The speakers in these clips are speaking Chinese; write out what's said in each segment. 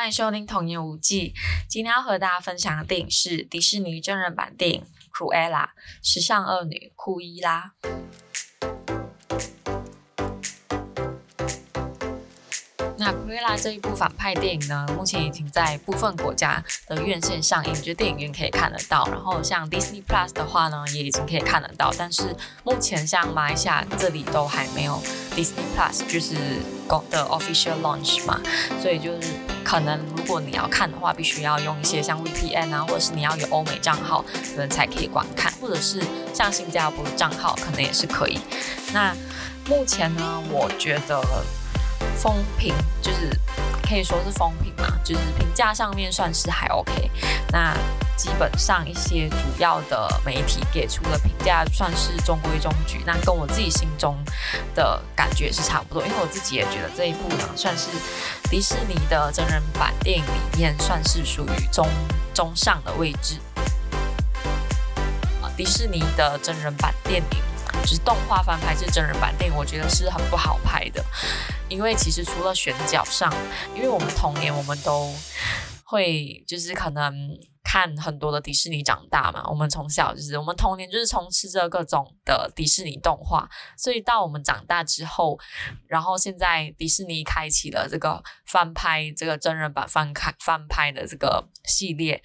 欢迎收听童言无忌。今天要和大家分享的电影是迪士尼真人版电影《酷伊拉》时尚恶女库伊拉。那《Cruella》这一部反派电影呢，目前已经在部分国家的院线上映，就电影院可以看得到。然后像 Disney Plus 的话呢，也已经可以看得到。但是目前像马来西亚这里都还没有 Disney Plus，就是公的 official launch 嘛，所以就是可能如果你要看的话，必须要用一些像 VPN 啊，或者是你要有欧美账号，可能才可以观看，或者是像新加坡的账号，可能也是可以。那目前呢，我觉得。风评就是可以说是风评嘛，就是评价上面算是还 OK。那基本上一些主要的媒体给出的评价算是中规中矩，那跟我自己心中的感觉是差不多。因为我自己也觉得这一部呢，算是迪士尼的真人版电影里面算是属于中中上的位置。迪士尼的真人版电影。就是动画翻拍，是真人版电影，我觉得是很不好拍的。因为其实除了选角上，因为我们童年我们都会就是可能看很多的迪士尼长大嘛，我们从小就是我们童年就是充斥着各种的迪士尼动画，所以到我们长大之后，然后现在迪士尼开启了这个翻拍这个真人版翻开翻拍的这个系列，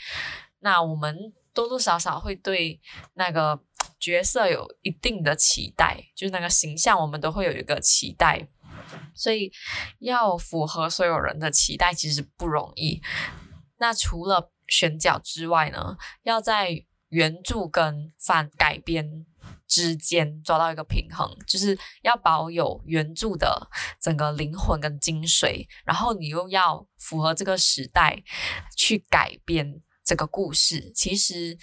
那我们多多少少会对那个。角色有一定的期待，就是那个形象，我们都会有一个期待，所以要符合所有人的期待其实不容易。那除了选角之外呢，要在原著跟翻改编之间抓到一个平衡，就是要保有原著的整个灵魂跟精髓，然后你又要符合这个时代去改编。这个故事其实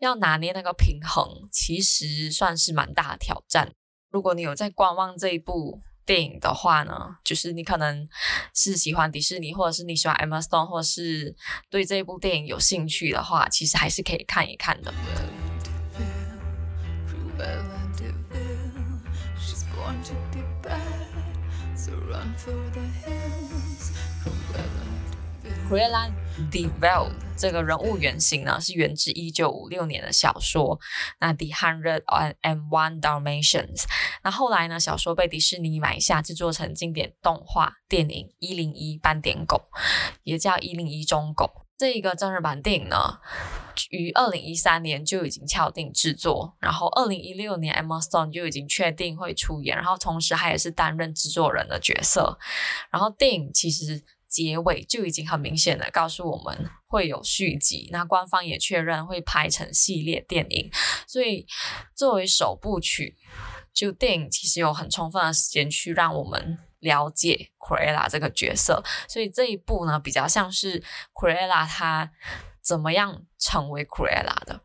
要拿捏那个平衡，其实算是蛮大的挑战。如果你有在观望这一部电影的话呢，就是你可能是喜欢迪士尼，或者是你喜欢 Emma Stone，或者是对这一部电影有兴趣的话，其实还是可以看一看的。Cruella de Vil 这个人物原型呢，是源自一九五六年的小说，那 The Hundred and One Dalmatians。那后来呢，小说被迪士尼买下，制作成经典动画电影《一零一斑点狗》，也叫《一零一忠狗》。这一个真人版电影呢，于二零一三年就已经敲定制作，然后二零一六年 Emma Stone 就已经确定会出演，然后同时他也是担任制作人的角色。然后电影其实。结尾就已经很明显的告诉我们会有续集，那官方也确认会拍成系列电影，所以作为首部曲，就电影其实有很充分的时间去让我们了解 Cruella 这个角色，所以这一部呢，比较像是 Cruella 她怎么样成为 Cruella 的。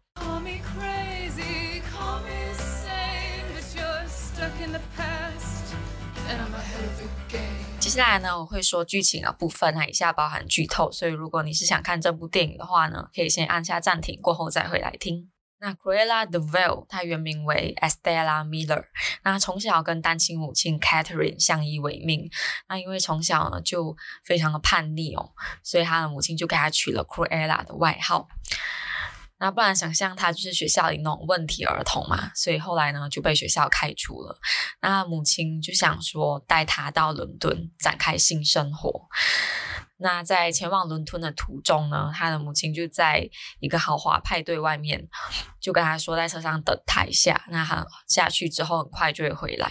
接下来呢，我会说剧情的部分，那以下包含剧透，所以如果你是想看这部电影的话呢，可以先按下暂停，过后再回来听。那 Cruella de Vil，她原名为 Estella Miller，那从小跟单亲母亲 Catherine 相依为命，那因为从小呢就非常的叛逆哦，所以她的母亲就给她取了 Cruella 的外号。那不然想象他就是学校里那种问题儿童嘛，所以后来呢就被学校开除了。那母亲就想说带他到伦敦展开新生活。那在前往伦敦的途中呢，他的母亲就在一个豪华派对外面就跟他说在车上等他一下，那他下去之后很快就会回来。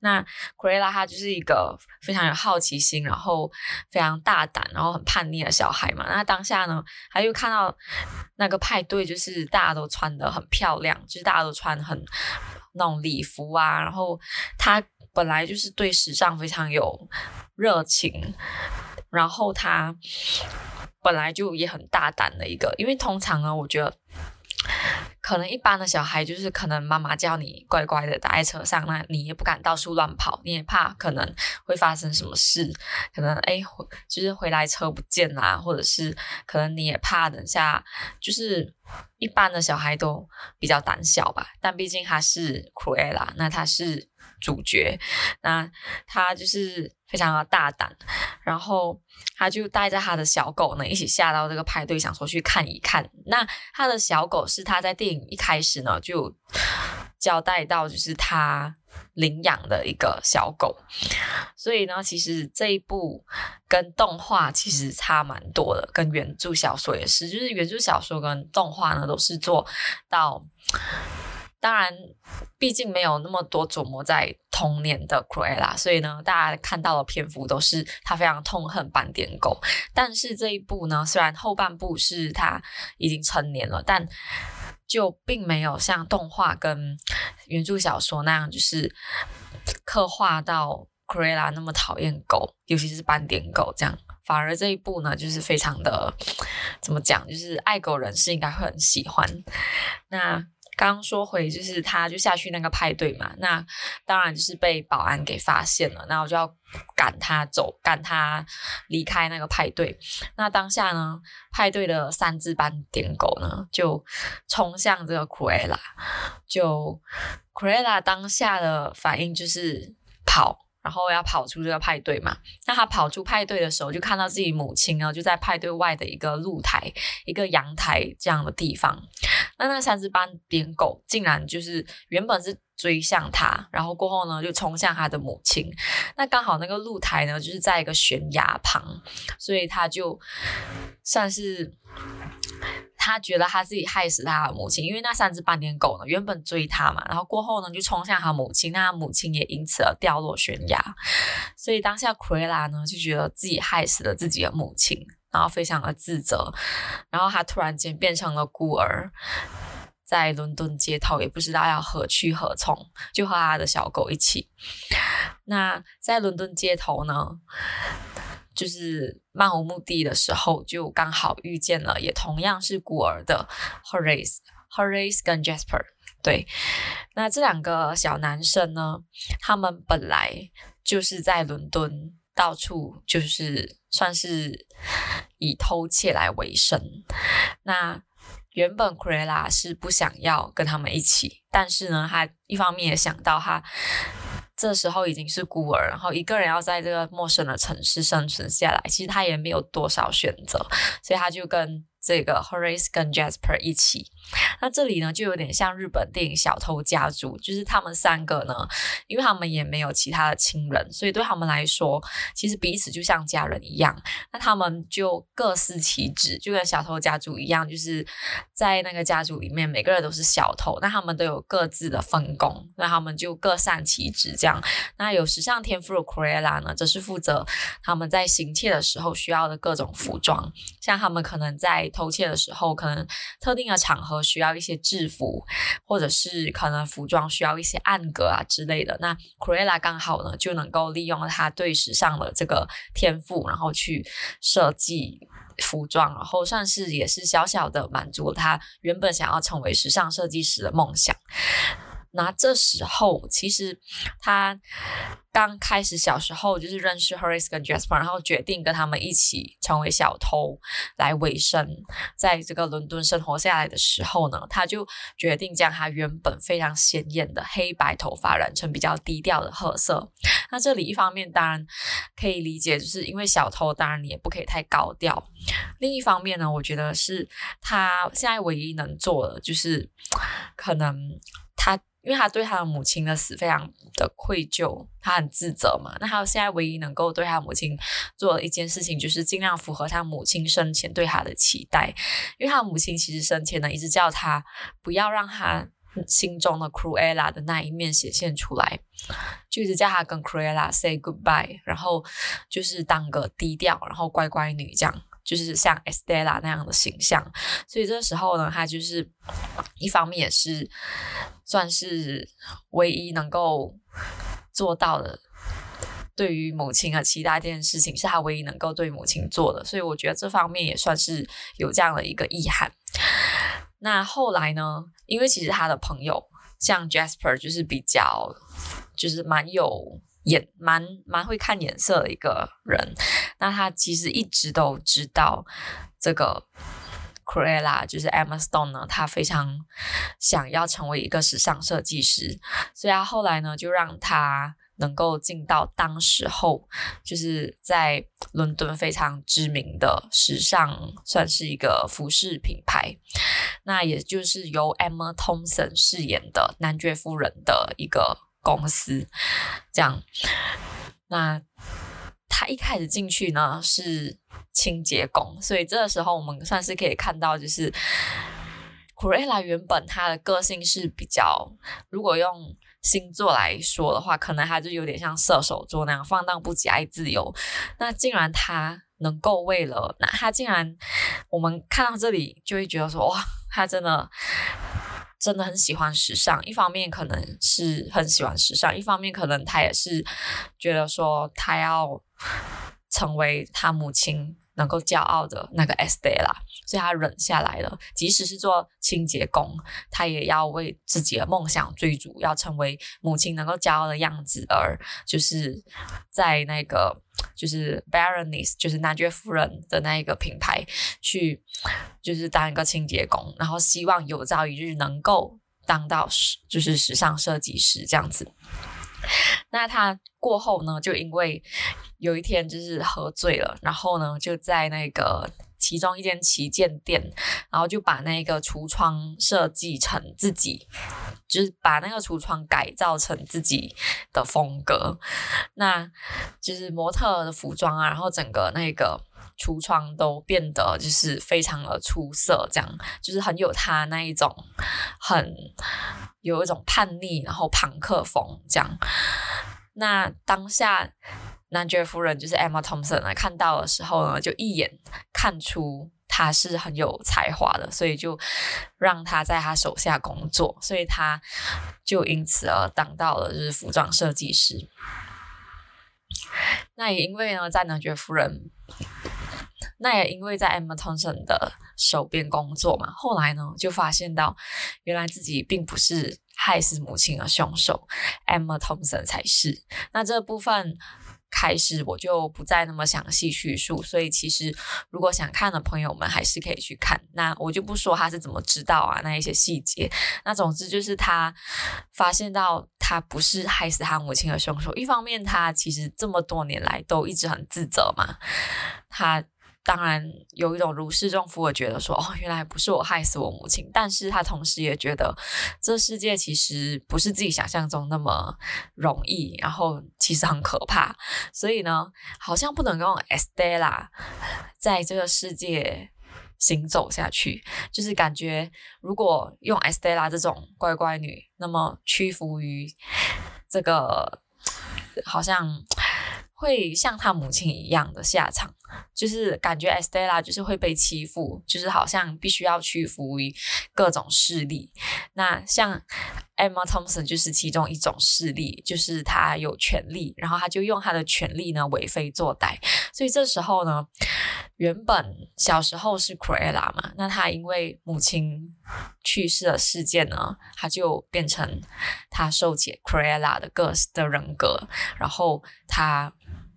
那 Cruella 她就是一个非常有好奇心，然后非常大胆，然后很叛逆的小孩嘛。那当下呢，他又看到那个派对，就是大家都穿得很漂亮，就是大家都穿很那种礼服啊。然后他本来就是对时尚非常有热情，然后他本来就也很大胆的一个，因为通常呢，我觉得。可能一般的小孩就是可能妈妈叫你乖乖的待在车上，那你也不敢到处乱跑，你也怕可能会发生什么事，可能哎，就是回来车不见啦，或者是可能你也怕等下，就是一般的小孩都比较胆小吧。但毕竟他是 Cruella，那他是主角，那他就是非常的大胆，然后他就带着他的小狗呢一起下到这个派对，想说去看一看。那他的小狗是他在电影一开始呢就交代到，就是他领养的一个小狗。所以呢，其实这一部跟动画其实差蛮多的，跟原著小说也是，就是原著小说跟动画呢都是做到。当然，毕竟没有那么多琢磨在童年的 c r u e l a 所以呢，大家看到的篇幅都是他非常痛恨斑点狗。但是这一部呢，虽然后半部是他已经成年了，但就并没有像动画跟原著小说那样，就是刻画到 c r u e l a 那么讨厌狗，尤其是斑点狗这样。反而这一部呢，就是非常的怎么讲，就是爱狗人士应该会很喜欢。那。刚说回就是他就下去那个派对嘛，那当然就是被保安给发现了，那我就要赶他走，赶他离开那个派对。那当下呢，派对的三只斑点狗呢就冲向这个 c r e l a 就 c r e l a 当下的反应就是跑。然后要跑出这个派对嘛，那他跑出派对的时候，就看到自己母亲呢，就在派对外的一个露台、一个阳台这样的地方。那那三只斑点狗竟然就是原本是追向他，然后过后呢就冲向他的母亲。那刚好那个露台呢就是在一个悬崖旁，所以他就算是。他觉得他自己害死他的母亲，因为那三只斑点狗呢，原本追他嘛，然后过后呢就冲向他母亲，那他母亲也因此而掉落悬崖。所以当下奎拉呢就觉得自己害死了自己的母亲，然后非常的自责，然后他突然间变成了孤儿，在伦敦街头也不知道要何去何从，就和他的小狗一起。那在伦敦街头呢，就是漫无目的的时候，就刚好遇见了，也同样是孤儿的 Horace，Horace 跟 Jasper。对，那这两个小男生呢，他们本来就是在伦敦到处就是算是以偷窃来为生。那原本 Cruella 是不想要跟他们一起，但是呢，他一方面也想到他。这时候已经是孤儿，然后一个人要在这个陌生的城市生存下来，其实他也没有多少选择，所以他就跟。这个 Horace 跟 Jasper 一起，那这里呢就有点像日本电影《小偷家族》，就是他们三个呢，因为他们也没有其他的亲人，所以对他们来说，其实彼此就像家人一样。那他们就各司其职，就跟小偷家族一样，就是在那个家族里面，每个人都是小偷，那他们都有各自的分工，那他们就各擅其职这样。那有时尚天赋的 c r e l a 呢，则是负责他们在行窃的时候需要的各种服装，像他们可能在偷窃的时候，可能特定的场合需要一些制服，或者是可能服装需要一些暗格啊之类的。那 Crella 刚好呢，就能够利用他对时尚的这个天赋，然后去设计服装，然后算是也是小小的满足了他原本想要成为时尚设计师的梦想。那这时候，其实他刚开始小时候就是认识 Horace 跟 Jasper，然后决定跟他们一起成为小偷来维生，在这个伦敦生活下来的时候呢，他就决定将他原本非常鲜艳的黑白头发染成比较低调的褐色。那这里一方面当然可以理解，就是因为小偷当然你也不可以太高调。另一方面呢，我觉得是他现在唯一能做的就是可能。因为他对他的母亲的死非常的愧疚，他很自责嘛。那他现在唯一能够对他母亲做的一件事情，就是尽量符合他母亲生前对他的期待。因为他母亲其实生前呢，一直叫他不要让他心中的 Cruella 的那一面显现出来，就一直叫他跟 Cruella say goodbye，然后就是当个低调，然后乖乖女这样。就是像 Estella 那样的形象，所以这时候呢，他就是一方面也是算是唯一能够做到的，对于母亲的期待这件事情，是他唯一能够对母亲做的，所以我觉得这方面也算是有这样的一个意涵。那后来呢，因为其实他的朋友像 Jasper 就是比较就是蛮有。眼蛮蛮会看眼色的一个人，那他其实一直都知道这个 Cruella 就是 Emma Stone 呢，他非常想要成为一个时尚设计师，所以他后来呢就让他能够进到当时候就是在伦敦非常知名的时尚，算是一个服饰品牌。那也就是由 Emma Thompson 饰演的男爵夫人的一个公司，这样。那他一开始进去呢是清洁工，所以这个时候我们算是可以看到，就是 Cruella 原本他的个性是比较，如果用星座来说的话，可能他就有点像射手座那样放荡不羁、爱自由。那竟然他能够为了，那他竟然我们看到这里就会觉得说，哇，他真的。真的很喜欢时尚，一方面可能是很喜欢时尚，一方面可能他也是觉得说他要成为他母亲能够骄傲的那个 Estella，所以他忍下来了。即使是做清洁工，他也要为自己的梦想追逐，要成为母亲能够骄傲的样子，而就是在那个。就是 Baroness，就是男爵夫人的那一个品牌，去就是当一个清洁工，然后希望有朝一日能够当到时就是时尚设计师这样子。那他过后呢，就因为有一天就是喝醉了，然后呢就在那个。其中一间旗舰店，然后就把那个橱窗设计成自己，就是把那个橱窗改造成自己的风格，那就是模特的服装啊，然后整个那个橱窗都变得就是非常的出色，这样就是很有他那一种很有一种叛逆，然后朋克风这样。那当下。男爵夫人就是 Emma Thompson 来看到的时候呢，就一眼看出他是很有才华的，所以就让他在他手下工作，所以他就因此而当到了就是服装设计师。那也因为呢，在男爵夫人，那也因为在 Emma Thompson 的手边工作嘛，后来呢就发现到原来自己并不是害死母亲的凶手，Emma Thompson 才是。那这部分。开始我就不再那么详细叙述，所以其实如果想看的朋友们还是可以去看。那我就不说他是怎么知道啊，那一些细节。那总之就是他发现到他不是害死他母亲的凶手。一方面，他其实这么多年来都一直很自责嘛，他。当然有一种如释重负的觉得说，哦，原来不是我害死我母亲，但是他同时也觉得这世界其实不是自己想象中那么容易，然后其实很可怕，所以呢，好像不能用 Estella 在这个世界行走下去，就是感觉如果用 Estella 这种乖乖女，那么屈服于这个，好像。会像他母亲一样的下场，就是感觉 Estella 就是会被欺负，就是好像必须要屈服于各种势力。那像 Emma Thompson 就是其中一种势力，就是他有权力，然后他就用他的权力呢为非作歹。所以这时候呢，原本小时候是 Cruella 嘛，那他因为母亲去世的事件呢，他就变成他受解 Cruella 的个的人格，然后他。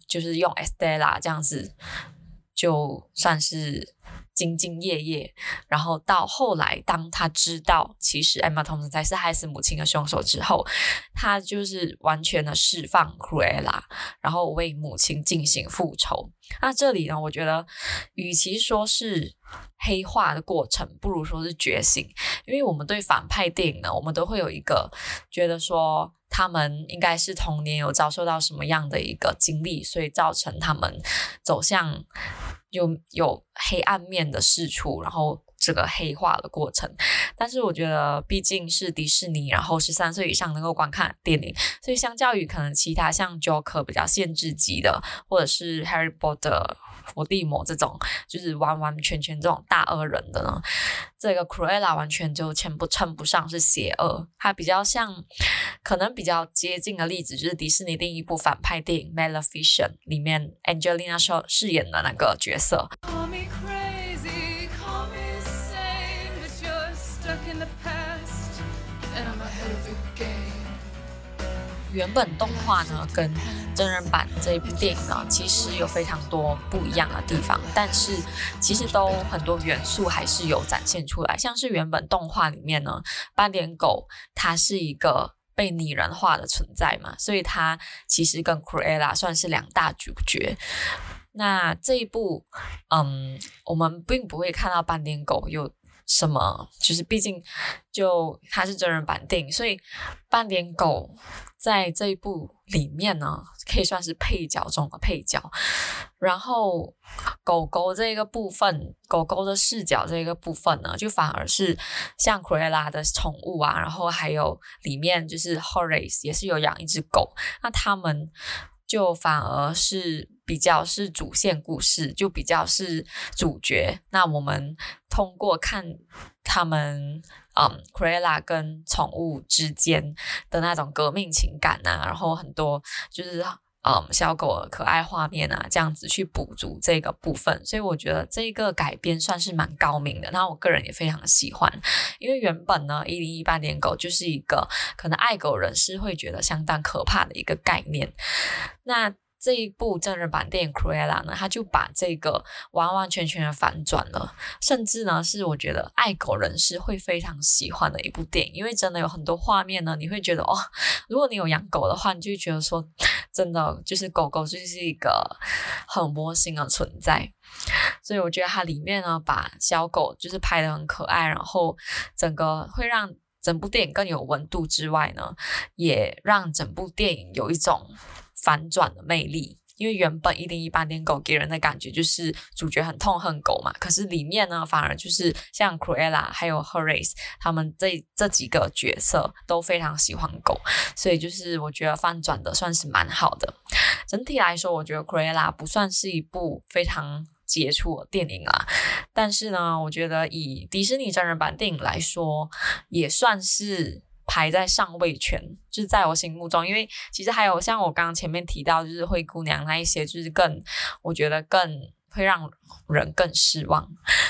就是用 Estella 这样子，就算是兢兢业业。然后到后来，当他知道其实 Emma Thompson 才是害死母亲的凶手之后，他就是完全的释放 Cruella，然后为母亲进行复仇。那这里呢，我觉得与其说是黑化的过程，不如说是觉醒。因为我们对反派电影呢，我们都会有一个觉得说。他们应该是童年有遭受到什么样的一个经历，所以造成他们走向有有黑暗面的四处，然后这个黑化的过程。但是我觉得，毕竟是迪士尼，然后十三岁以上能够观看电影，所以相较于可能其他像 Joker 比较限制级的，或者是 Harry Potter。伏地魔这种就是完完全全这种大恶人的呢，这个 Cruella 完全就称不称不上是邪恶，它比较像，可能比较接近的例子就是迪士尼另一部反派电影《Maleficent》里面 Angelina 饰饰演的那个角色。原本动画呢，跟真人版这一部电影呢，其实有非常多不一样的地方，但是其实都很多元素还是有展现出来。像是原本动画里面呢，斑点狗它是一个被拟人化的存在嘛，所以它其实跟 Cruella 算是两大主角。那这一部，嗯，我们并不会看到斑点狗有什么，就是毕竟就它是真人版电影，所以斑点狗在这一部里面呢，可以算是配角中的配角。然后狗狗这个部分，狗狗的视角这个部分呢，就反而是像 Cruella 的宠物啊，然后还有里面就是 Horace 也是有养一只狗，那他们。就反而是比较是主线故事，就比较是主角。那我们通过看他们，嗯 c r e l a 跟宠物之间的那种革命情感啊，然后很多就是。嗯，小狗的可爱画面啊，这样子去补足这个部分，所以我觉得这个改编算是蛮高明的。那我个人也非常喜欢，因为原本呢，一零一八年狗就是一个可能爱狗人士会觉得相当可怕的一个概念。那这一部真人版电影《Cruella》呢，它就把这个完完全全的反转了，甚至呢是我觉得爱狗人士会非常喜欢的一部电影，因为真的有很多画面呢，你会觉得哦，如果你有养狗的话，你就觉得说，真的就是狗狗就是一个很窝心的存在，所以我觉得它里面呢，把小狗就是拍得很可爱，然后整个会让整部电影更有温度之外呢，也让整部电影有一种。反转的魅力，因为原本一零一斑点狗给人的感觉就是主角很痛恨狗嘛，可是里面呢，反而就是像 Cruella 还有 Horace 他们这这几个角色都非常喜欢狗，所以就是我觉得翻转的算是蛮好的。整体来说，我觉得 Cruella 不算是一部非常杰出的电影啦，但是呢，我觉得以迪士尼真人版电影来说，也算是。排在上位圈，就是在我心目中，因为其实还有像我刚刚前面提到，就是灰姑娘那一些，就是更我觉得更会让人更失望，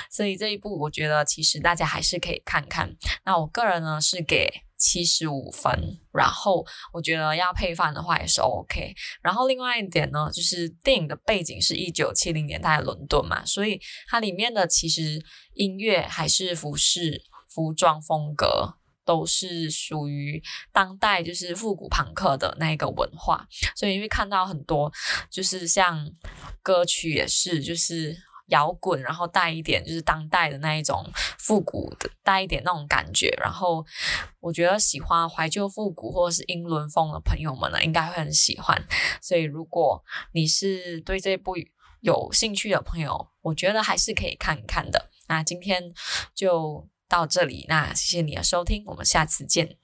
所以这一部我觉得其实大家还是可以看看。那我个人呢是给七十五分，然后我觉得要配饭的话也是 OK。然后另外一点呢，就是电影的背景是一九七零年代伦敦嘛，所以它里面的其实音乐还是服饰、服装风格。都是属于当代，就是复古朋克的那一个文化，所以你会看到很多，就是像歌曲也是，就是摇滚，然后带一点就是当代的那一种复古的，带一点那种感觉。然后我觉得喜欢怀旧复古或者是英伦风的朋友们呢，应该会很喜欢。所以如果你是对这部有兴趣的朋友，我觉得还是可以看一看的。那今天就。到这里，那谢谢你的收听，我们下次见。